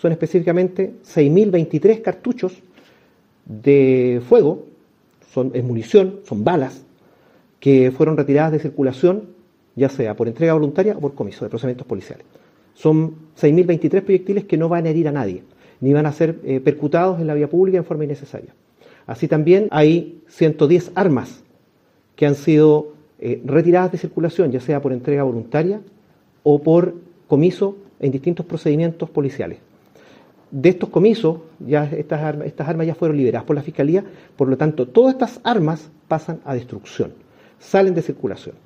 son específicamente 6.023 cartuchos de fuego, son, munición, son balas, que fueron retiradas de circulación, ya sea por entrega voluntaria o por comiso de procedimientos policiales. Son 6.023 proyectiles que no van a herir a nadie, ni van a ser eh, percutados en la vía pública en forma innecesaria. Así también hay 110 armas que han sido eh, retiradas de circulación, ya sea por entrega voluntaria o por comiso en distintos procedimientos policiales. De estos comisos, ya estas, armas, estas armas ya fueron liberadas por la Fiscalía, por lo tanto, todas estas armas pasan a destrucción, salen de circulación.